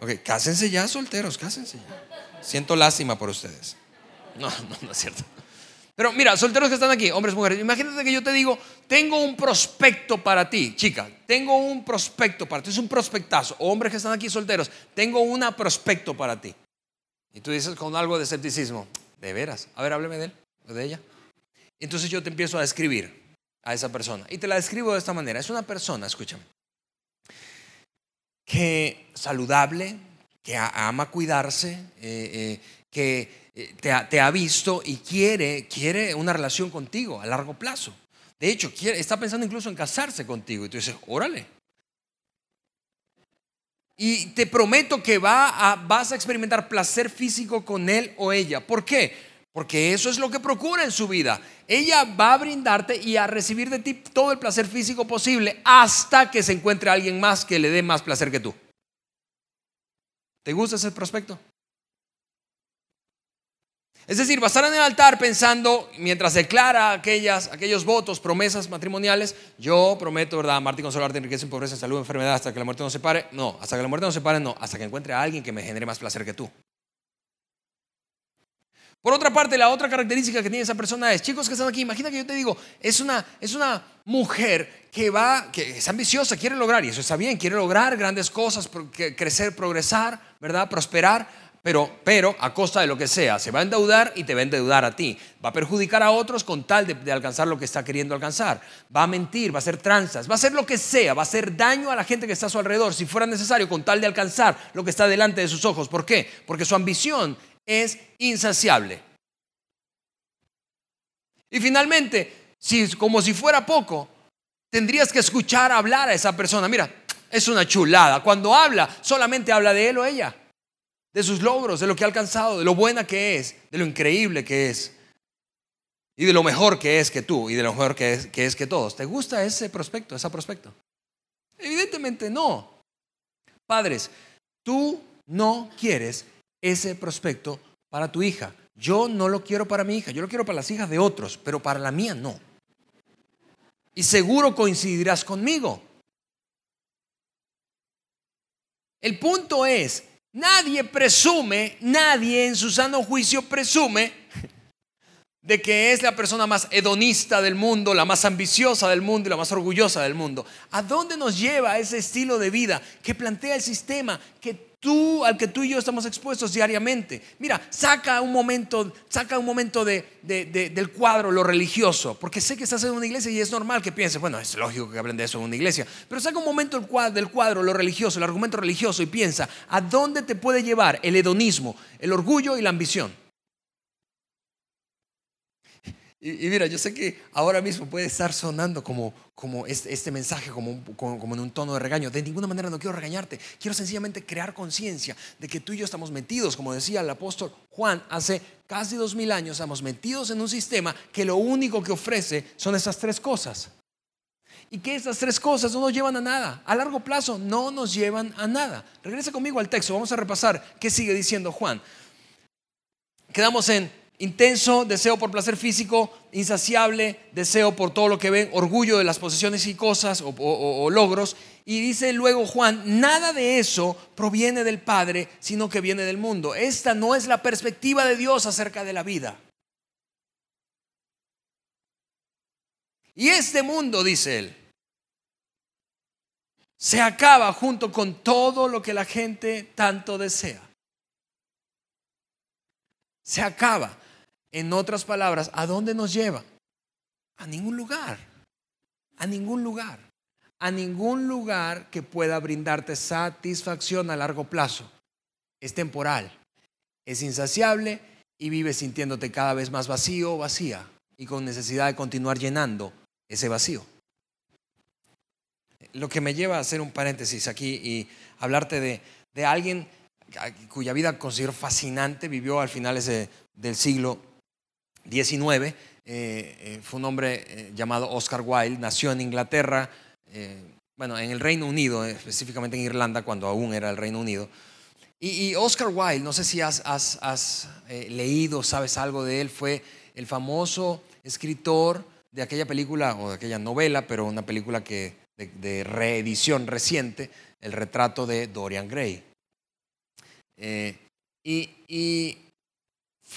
Ok, cásense ya, solteros, cásense ya. Siento lástima por ustedes. No, no, no es cierto. Pero mira, solteros que están aquí, hombres, mujeres, imagínate que yo te digo, tengo un prospecto para ti, chica, tengo un prospecto para ti, es un prospectazo, hombres que están aquí solteros, tengo una prospecto para ti. Y tú dices con algo de escepticismo, de veras, a ver, hábleme de él o de ella. Entonces yo te empiezo a describir a esa persona. Y te la describo de esta manera. Es una persona, escúchame, que saludable, que ama cuidarse, eh, eh, que eh, te ha, visto y quiere, quiere una relación contigo a largo plazo. De hecho, quiere, está pensando incluso en casarse contigo. Y tú dices, órale. y te prometo que va vas a experimentar placer físico con él o ella. ¿Por qué? Porque eso es lo que procura en su vida. Ella va a brindarte y a recibir de ti todo el placer físico posible hasta que se encuentre alguien más que le dé más placer que tú. ¿Te gusta ese prospecto? Es decir, va a estar en el altar pensando, mientras declara aquellas, aquellos votos, promesas matrimoniales, yo prometo, ¿verdad? Martín consolarte en riqueza, en pobreza, en salud, en enfermedad, hasta que la muerte no se pare. No, hasta que la muerte no se pare, no, hasta que encuentre a alguien que me genere más placer que tú. Por otra parte, la otra característica que tiene esa persona es, chicos que están aquí, imagina que yo te digo, es una, es una mujer que va, que es ambiciosa, quiere lograr, y eso está bien, quiere lograr grandes cosas, crecer, progresar, ¿verdad? Prosperar, pero, pero a costa de lo que sea, se va a endeudar y te va a endeudar a ti. Va a perjudicar a otros con tal de, alcanzar lo que está queriendo alcanzar. Va a mentir, va a hacer tranzas, va a hacer lo que sea, va a hacer daño a la gente que está a su alrededor, si fuera necesario, con tal de alcanzar lo que está delante de sus ojos. ¿Por qué? Porque su ambición es insaciable. Y finalmente, si, como si fuera poco, tendrías que escuchar hablar a esa persona. Mira, es una chulada. Cuando habla, solamente habla de él o ella de sus logros, de lo que ha alcanzado, de lo buena que es, de lo increíble que es y de lo mejor que es que tú y de lo mejor que es que, es que todos. ¿Te gusta ese prospecto, esa prospecto? Evidentemente no. Padres, tú no quieres ese prospecto para tu hija. Yo no lo quiero para mi hija, yo lo quiero para las hijas de otros, pero para la mía no. Y seguro coincidirás conmigo. El punto es Nadie presume, nadie en su sano juicio presume de que es la persona más hedonista del mundo, la más ambiciosa del mundo y la más orgullosa del mundo. ¿A dónde nos lleva ese estilo de vida que plantea el sistema que tú, al que tú y yo estamos expuestos diariamente. Mira, saca un momento, saca un momento del cuadro lo religioso, porque sé que estás en una iglesia y es normal que pienses, bueno, es lógico que hablen de eso en una iglesia, pero saca un momento del cuadro lo religioso, el argumento religioso y piensa, ¿a dónde te puede llevar el hedonismo, el orgullo y la ambición? Y, mira, yo sé que ahora mismo puede estar sonando como, este, mensaje, como, en un tono de regaño. De ninguna manera no quiero regañarte. Quiero sencillamente crear conciencia de que tú y yo estamos metidos, como decía el apóstol Juan, hace casi dos mil años, estamos metidos en un sistema que lo único que ofrece son esas tres cosas. Y que estas tres cosas no nos llevan a nada. A largo plazo no nos llevan a nada. Regresa conmigo al texto. Vamos a repasar qué sigue diciendo Juan. Quedamos en intenso deseo por placer físico, insaciable deseo por todo lo que ven, orgullo de las posesiones y cosas o, logros. Y dice luego Juan, nada de eso proviene del Padre, sino que viene del mundo. Esta no es la perspectiva de Dios acerca de la vida. Y este mundo, dice él, se acaba junto con todo lo que la gente tanto desea. Se acaba. En otras palabras, ¿a dónde nos lleva? A ningún lugar. A ningún lugar. A ningún lugar que pueda brindarte satisfacción a largo plazo. Es temporal. Es insaciable y vives sintiéndote cada vez más vacío o vacía y con necesidad de continuar llenando ese vacío. Lo que me lleva a hacer un paréntesis aquí y hablarte de, de alguien cuya vida considero fascinante, vivió al finales del siglo 19, eh, eh, fue un hombre eh, llamado Oscar Wilde, nació en Inglaterra, bueno, en el Reino Unido, específicamente en Irlanda, cuando aún era el Reino Unido. Y, Oscar Wilde, no sé si has, has, leído, sabes algo de él, fue el famoso escritor de aquella película, o de aquella novela, pero una película que, de, reedición reciente, El retrato de Dorian Gray. y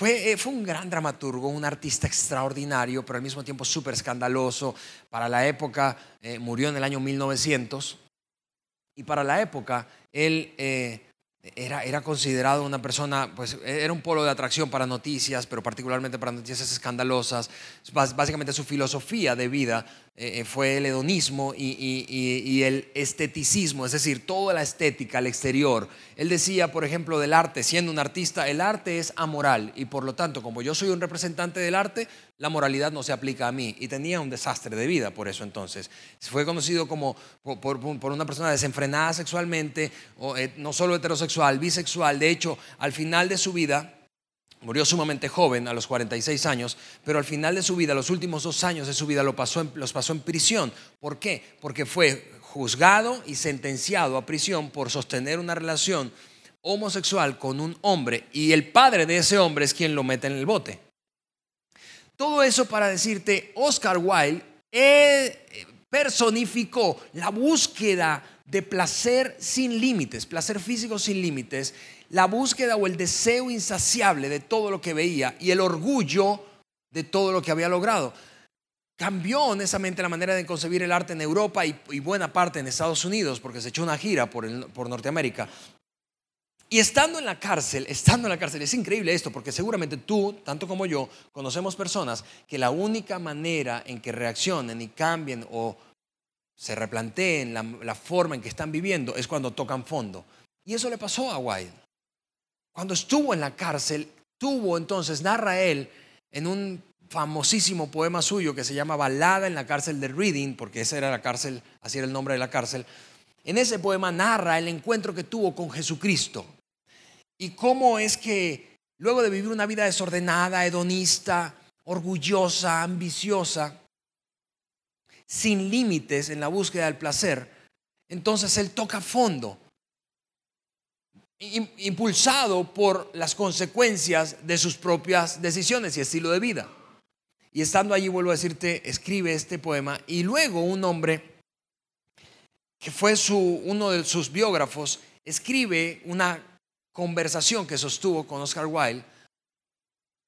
eh, fue, un gran dramaturgo, un artista extraordinario, pero al mismo tiempo súper escandaloso. Para la época, eh, murió en el año 1900. Y para la época, él eh, era, era, considerado una persona, pues era un polo de atracción para noticias, pero particularmente para noticias escandalosas. Básicamente su filosofía de vida eh, eh, fue el hedonismo y, el esteticismo, es decir, toda la estética, al exterior. Él decía, por ejemplo, del arte, siendo un artista, el arte es amoral y por lo tanto, como yo soy un representante del arte, la moralidad no se aplica a mí. Y tenía un desastre de vida por eso entonces. Fue conocido como por, una persona desenfrenada sexualmente, o, eh, no solo heterosexual, bisexual. De hecho, al final de su vida, Murió sumamente joven, a los 46 años, pero al final de su vida, los últimos dos años de su vida, los pasó en prisión. ¿Por qué? Porque fue juzgado y sentenciado a prisión por sostener una relación homosexual con un hombre y el padre de ese hombre es quien lo mete en el bote. Todo eso para decirte, Oscar Wilde eh, personificó la búsqueda de placer sin límites, placer físico sin límites, la búsqueda o el deseo insaciable de todo lo que veía y el orgullo de todo lo que había logrado. Cambió honestamente la manera de concebir el arte en Europa y, buena parte en Estados Unidos, porque se echó una gira por, por Norteamérica. Y estando en la cárcel, estando en la cárcel, es increíble esto, porque seguramente tú, tanto como yo, conocemos personas que la única manera en que reaccionen y cambien o se replanteen la, la forma en que están viviendo es cuando tocan fondo. Y eso le pasó a Wilde. Cuando estuvo en la cárcel, tuvo entonces, narra él en un famosísimo poema suyo que se llama Balada en la cárcel de Reading, porque esa era la cárcel, así era el nombre de la cárcel. En ese poema narra el encuentro que tuvo con Jesucristo y cómo es que luego de vivir una vida desordenada, hedonista, orgullosa, ambiciosa, sin límites en la búsqueda del placer, entonces él toca fondo impulsado por las consecuencias de sus propias decisiones y estilo de vida. Y estando allí, vuelvo a decirte, escribe este poema y luego un hombre que fue uno de sus biógrafos, escribe una conversación que sostuvo con Oscar Wilde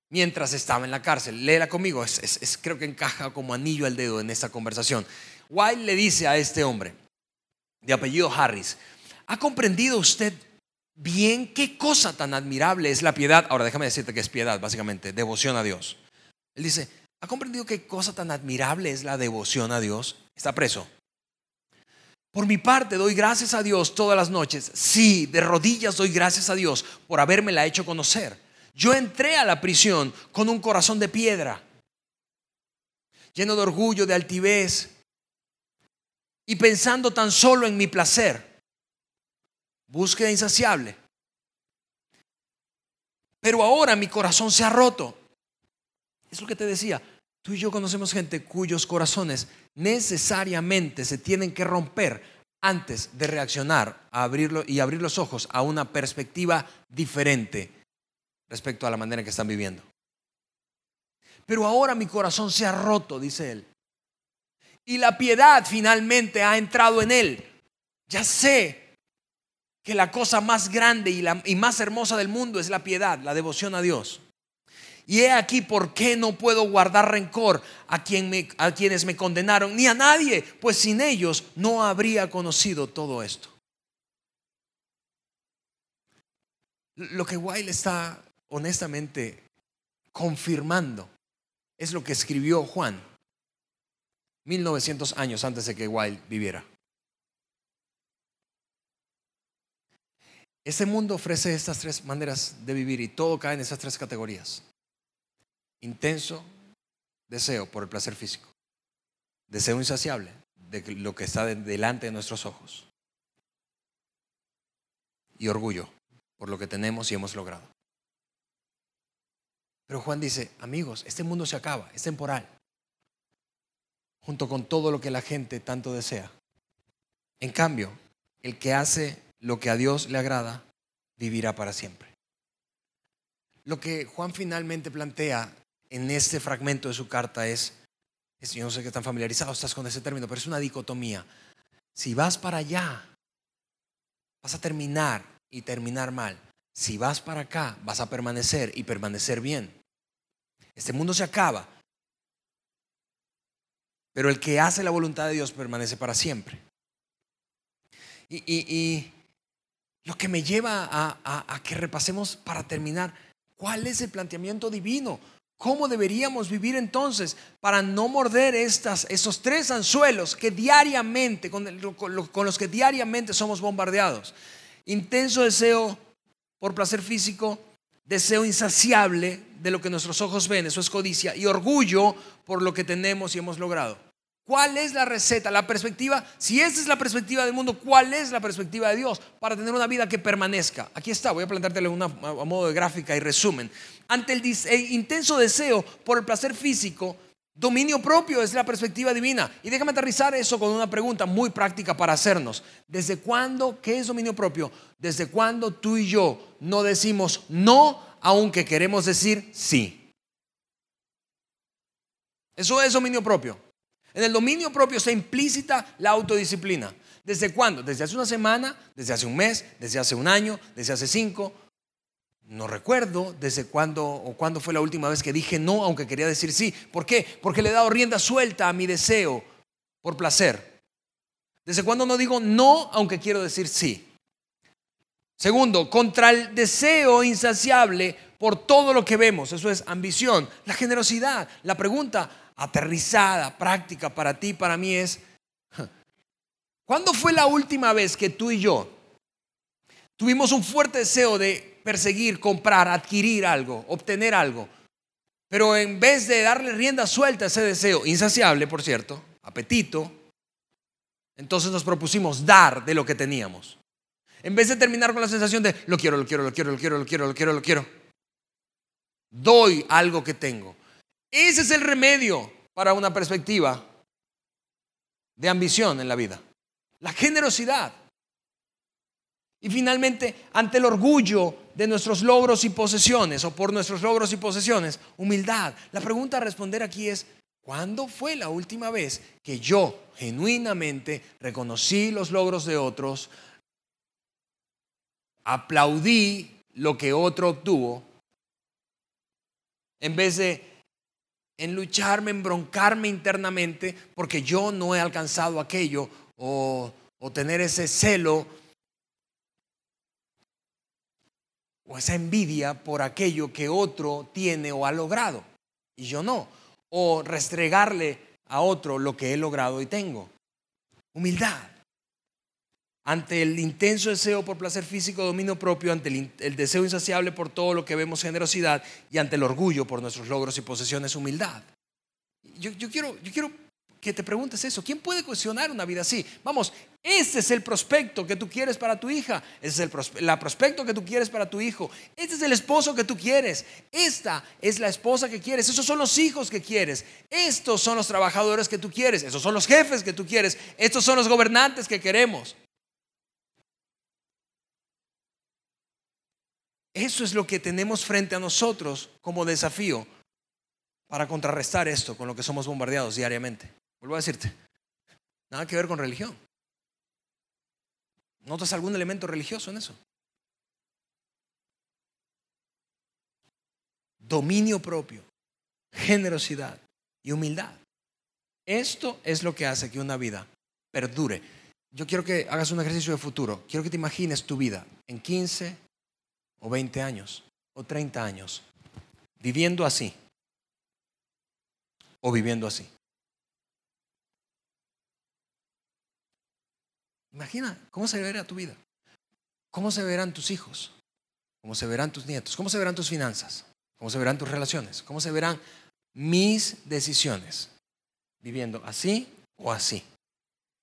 mientras estaba en la cárcel. Léela conmigo, es, creo que encaja como anillo al dedo en esta conversación. Wilde le dice a este hombre, de apellido Harris, ¿ha comprendido usted bien qué cosa tan admirable es la piedad. Ahora déjame decirte que es piedad, básicamente, devoción a Dios. Él dice, ¿ha comprendido qué cosa tan admirable es la devoción a Dios? Está preso. Por mi parte, doy gracias a Dios todas las noches. Sí, de rodillas doy gracias a Dios por haberme la hecho conocer. Yo entré a la prisión con un corazón de piedra, lleno de orgullo, de altivez, y pensando tan solo en mi placer búsqueda insaciable. Pero ahora mi corazón se ha roto. Es lo que te decía. Tú y yo conocemos gente cuyos corazones necesariamente se tienen que romper antes de reaccionar abrirlo y abrir los ojos a una perspectiva diferente respecto a la manera en que están viviendo. Pero ahora mi corazón se ha roto, dice él. Y la piedad finalmente ha entrado en él. Ya sé que la cosa más grande y, la, y más hermosa del mundo es la piedad, la devoción a Dios. Y he aquí por qué no puedo guardar rencor a, quien a quienes me condenaron, ni a nadie, pues sin ellos no habría conocido todo esto. Lo que Wilde está honestamente confirmando es lo que escribió Juan 1900 años antes de que Wilde viviera. Este mundo ofrece estas tres maneras de vivir y todo cae en esas tres categorías. Intenso deseo por el placer físico, deseo insaciable de lo que está delante de nuestros ojos y orgullo por lo que tenemos y hemos logrado. Pero Juan dice, amigos, este mundo se acaba, es temporal, junto con todo lo que la gente tanto desea. En cambio, el que hace lo que a Dios le agrada, vivirá para siempre. Lo que Juan finalmente plantea en este fragmento de su carta es, yo no sé qué tan familiarizado estás con ese término, pero es una dicotomía. Si vas para allá, vas a terminar y terminar mal. Si vas para acá, vas a permanecer y permanecer bien. Este mundo se acaba, pero el que hace la voluntad de Dios permanece para siempre. y, lo que me lleva a, que repasemos para terminar, ¿cuál es el planteamiento divino? ¿Cómo deberíamos vivir entonces para no morder estas, esos tres anzuelos que diariamente, con, con los que diariamente somos bombardeados? Intenso deseo por placer físico, deseo insaciable de lo que nuestros ojos ven, eso es codicia, y orgullo por lo que tenemos y hemos logrado. ¿Cuál es la receta? La perspectiva, si esa es la perspectiva del mundo, ¿cuál es la perspectiva de Dios para tener una vida que permanezca? Aquí está, voy a planteártelo una, a modo de gráfica y resumen. Ante el, el intenso deseo por el placer físico, dominio propio es la perspectiva divina. Y déjame aterrizar eso con una pregunta muy práctica para hacernos. ¿Desde cuándo, qué es dominio propio? ¿Desde cuándo tú y yo no decimos no aunque queremos decir sí? Eso es dominio propio. En el dominio propio está implícita la autodisciplina. ¿Desde cuándo? Desde hace una semana, desde hace un mes, desde hace un año, desde hace cinco. No recuerdo desde cuándo o cuándo fue la última vez que dije no, aunque quería decir sí. ¿Por qué? Porque le he dado rienda suelta a mi deseo por placer. ¿Desde cuándo no digo no, aunque quiero decir sí? Segundo, contra el deseo insaciable por todo lo que vemos, eso es ambición, la generosidad. La pregunta, aterrizada, práctica para ti, para mí es, ¿cuándo fue la última vez que tú y yo tuvimos un fuerte deseo de perseguir, comprar, adquirir algo, obtener algo? Pero en vez de darle rienda suelta a ese deseo, insaciable, por cierto, apetito, entonces nos propusimos dar de lo que teníamos. En vez de terminar con la sensación de lo quiero, lo quiero, lo quiero, lo quiero, lo quiero, lo quiero, lo quiero, doy algo que tengo. Ese es el remedio para una perspectiva de ambición en la vida. La generosidad. Y finalmente, ante el orgullo de nuestros logros y posesiones, o por nuestros logros y posesiones, humildad. La pregunta a responder aquí es, ¿cuándo fue la última vez que yo genuinamente reconocí los logros de otros, aplaudí lo que otro obtuvo, en vez de en lucharme, en broncarme internamente porque yo no he alcanzado aquello o, o tener ese celo o esa envidia por aquello que otro tiene o ha logrado y yo no. O restregarle a otro lo que he logrado y tengo. Humildad ante el intenso deseo por placer físico, dominio propio, ante el, deseo insaciable por todo lo que vemos, generosidad, y ante el orgullo por nuestros logros y posesiones, humildad. Yo, quiero, yo quiero que te preguntes eso. ¿Quién puede cuestionar una vida así? Vamos, ese es el prospecto que tú quieres para tu hija. Ese es el la prospecto que tú quieres para tu hijo. Este es el esposo que tú quieres. Esta es la esposa que quieres. Esos son los hijos que quieres. Estos son los trabajadores que tú quieres. Esos son los jefes que tú quieres. Estos son los gobernantes que queremos. Eso es lo que tenemos frente a nosotros como desafío para contrarrestar esto con lo que somos bombardeados diariamente. Vuelvo a decirte, nada que ver con religión. ¿Notas algún elemento religioso en eso? Dominio propio, generosidad y humildad. Esto es lo que hace que una vida perdure. Yo quiero que hagas un ejercicio de futuro. Quiero que te imagines tu vida en 15, o 20 años o 30 años viviendo así o viviendo así. Imagina cómo se verá tu vida, cómo se verán tus hijos, cómo se verán tus nietos, cómo se verán tus finanzas, cómo se verán tus relaciones, cómo se verán mis decisiones viviendo así o así.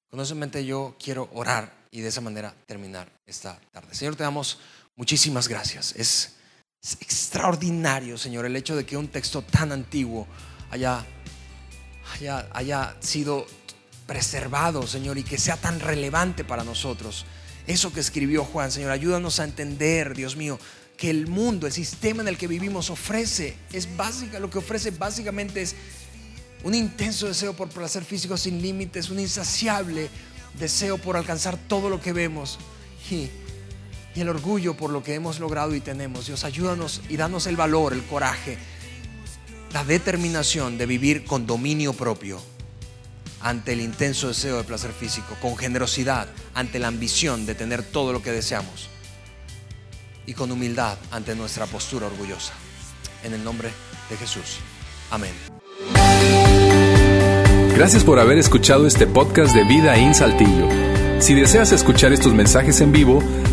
Con eso en mente yo quiero orar y de esa manera terminar esta tarde. Señor, te damos Muchísimas gracias. Es, extraordinario, Señor, el hecho de que un texto tan antiguo haya, haya, haya sido preservado, Señor, y que sea tan relevante para nosotros. Eso que escribió Juan, Señor, ayúdanos a entender, Dios mío, que el mundo, el sistema en el que vivimos ofrece, es básica, lo que ofrece básicamente es un intenso deseo por placer físico sin límites, un insaciable deseo por alcanzar todo lo que vemos. Y y el orgullo por lo que hemos logrado y tenemos. Dios, ayúdanos y danos el valor, el coraje, la determinación de vivir con dominio propio ante el intenso deseo de placer físico, con generosidad ante la ambición de tener todo lo que deseamos y con humildad ante nuestra postura orgullosa. en el nombre de Jesús. Amén. Gracias por haber escuchado este podcast de Vida en Saltillo. Si deseas escuchar estos mensajes en vivo,